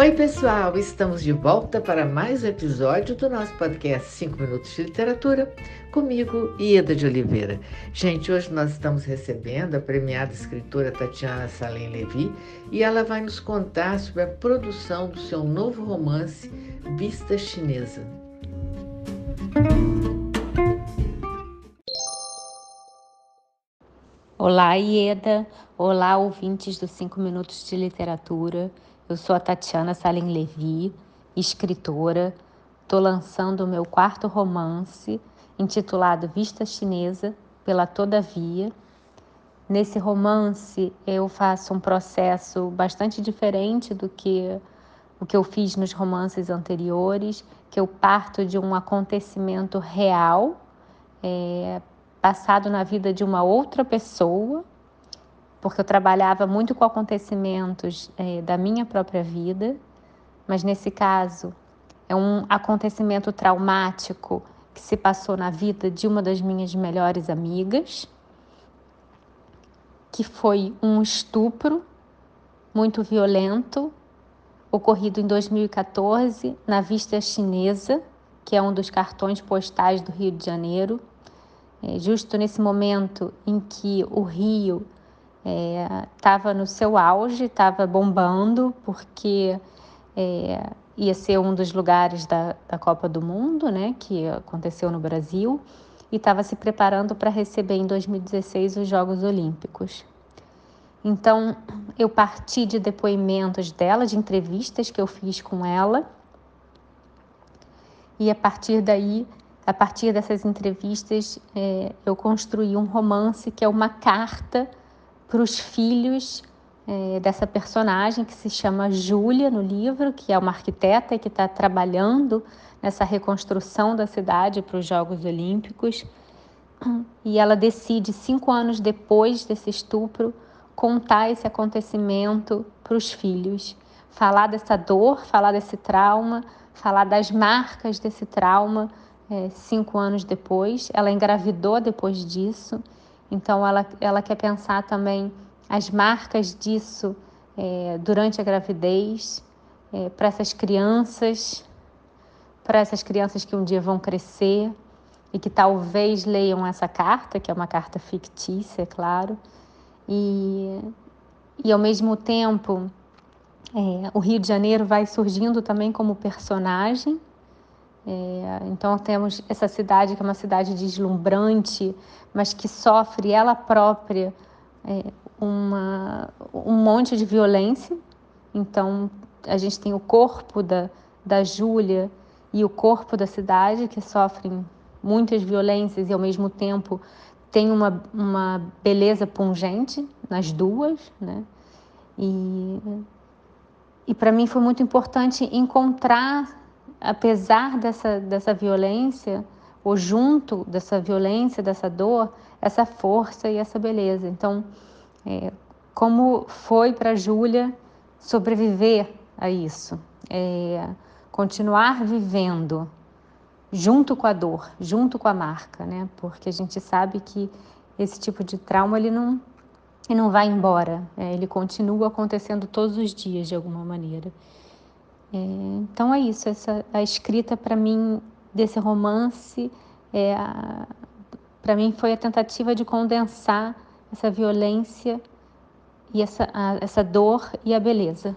Oi, pessoal! Estamos de volta para mais um episódio do nosso podcast 5 Minutos de Literatura, comigo, Ieda de Oliveira. Gente, hoje nós estamos recebendo a premiada escritora Tatiana Salem Levi e ela vai nos contar sobre a produção do seu novo romance Vista Chinesa. Olá, Ieda! Olá, ouvintes do 5 Minutos de Literatura. Eu sou a Tatiana Salim Levi, escritora. Estou lançando o meu quarto romance, intitulado Vista Chinesa, pela Todavia. Nesse romance, eu faço um processo bastante diferente do que o que eu fiz nos romances anteriores, que eu parto de um acontecimento real, é, passado na vida de uma outra pessoa, porque eu trabalhava muito com acontecimentos é, da minha própria vida, mas nesse caso é um acontecimento traumático que se passou na vida de uma das minhas melhores amigas, que foi um estupro muito violento ocorrido em 2014 na Vista Chinesa, que é um dos cartões postais do Rio de Janeiro, é, justo nesse momento em que o Rio estava é, no seu auge, estava bombando, porque é, ia ser um dos lugares da, da Copa do Mundo, né, que aconteceu no Brasil, e estava se preparando para receber em 2016 os Jogos Olímpicos. Então, eu parti de depoimentos dela, de entrevistas que eu fiz com ela, e a partir daí, a partir dessas entrevistas, é, eu construí um romance que é uma carta para os filhos é, dessa personagem que se chama Júlia no livro, que é uma arquiteta que está trabalhando nessa reconstrução da cidade para os Jogos Olímpicos. E ela decide, cinco anos depois desse estupro, contar esse acontecimento para os filhos, falar dessa dor, falar desse trauma, falar das marcas desse trauma é, cinco anos depois. Ela engravidou depois disso então, ela, ela quer pensar também as marcas disso é, durante a gravidez, é, para essas crianças, para essas crianças que um dia vão crescer e que talvez leiam essa carta, que é uma carta fictícia, é claro, e, e ao mesmo tempo é, o Rio de Janeiro vai surgindo também como personagem é, então temos essa cidade que é uma cidade deslumbrante, mas que sofre ela própria é, uma, um monte de violência. Então a gente tem o corpo da, da Júlia e o corpo da cidade que sofrem muitas violências e ao mesmo tempo tem uma, uma beleza pungente nas duas, né? E, e para mim foi muito importante encontrar apesar dessa, dessa violência, ou junto dessa violência, dessa dor, essa força e essa beleza. Então, é, como foi para Júlia sobreviver a isso? É, continuar vivendo junto com a dor, junto com a marca, né? Porque a gente sabe que esse tipo de trauma ele não, ele não vai embora, é, ele continua acontecendo todos os dias de alguma maneira. É, então é isso, essa, a escrita para mim desse romance, é, para mim foi a tentativa de condensar essa violência e essa, a, essa dor e a beleza.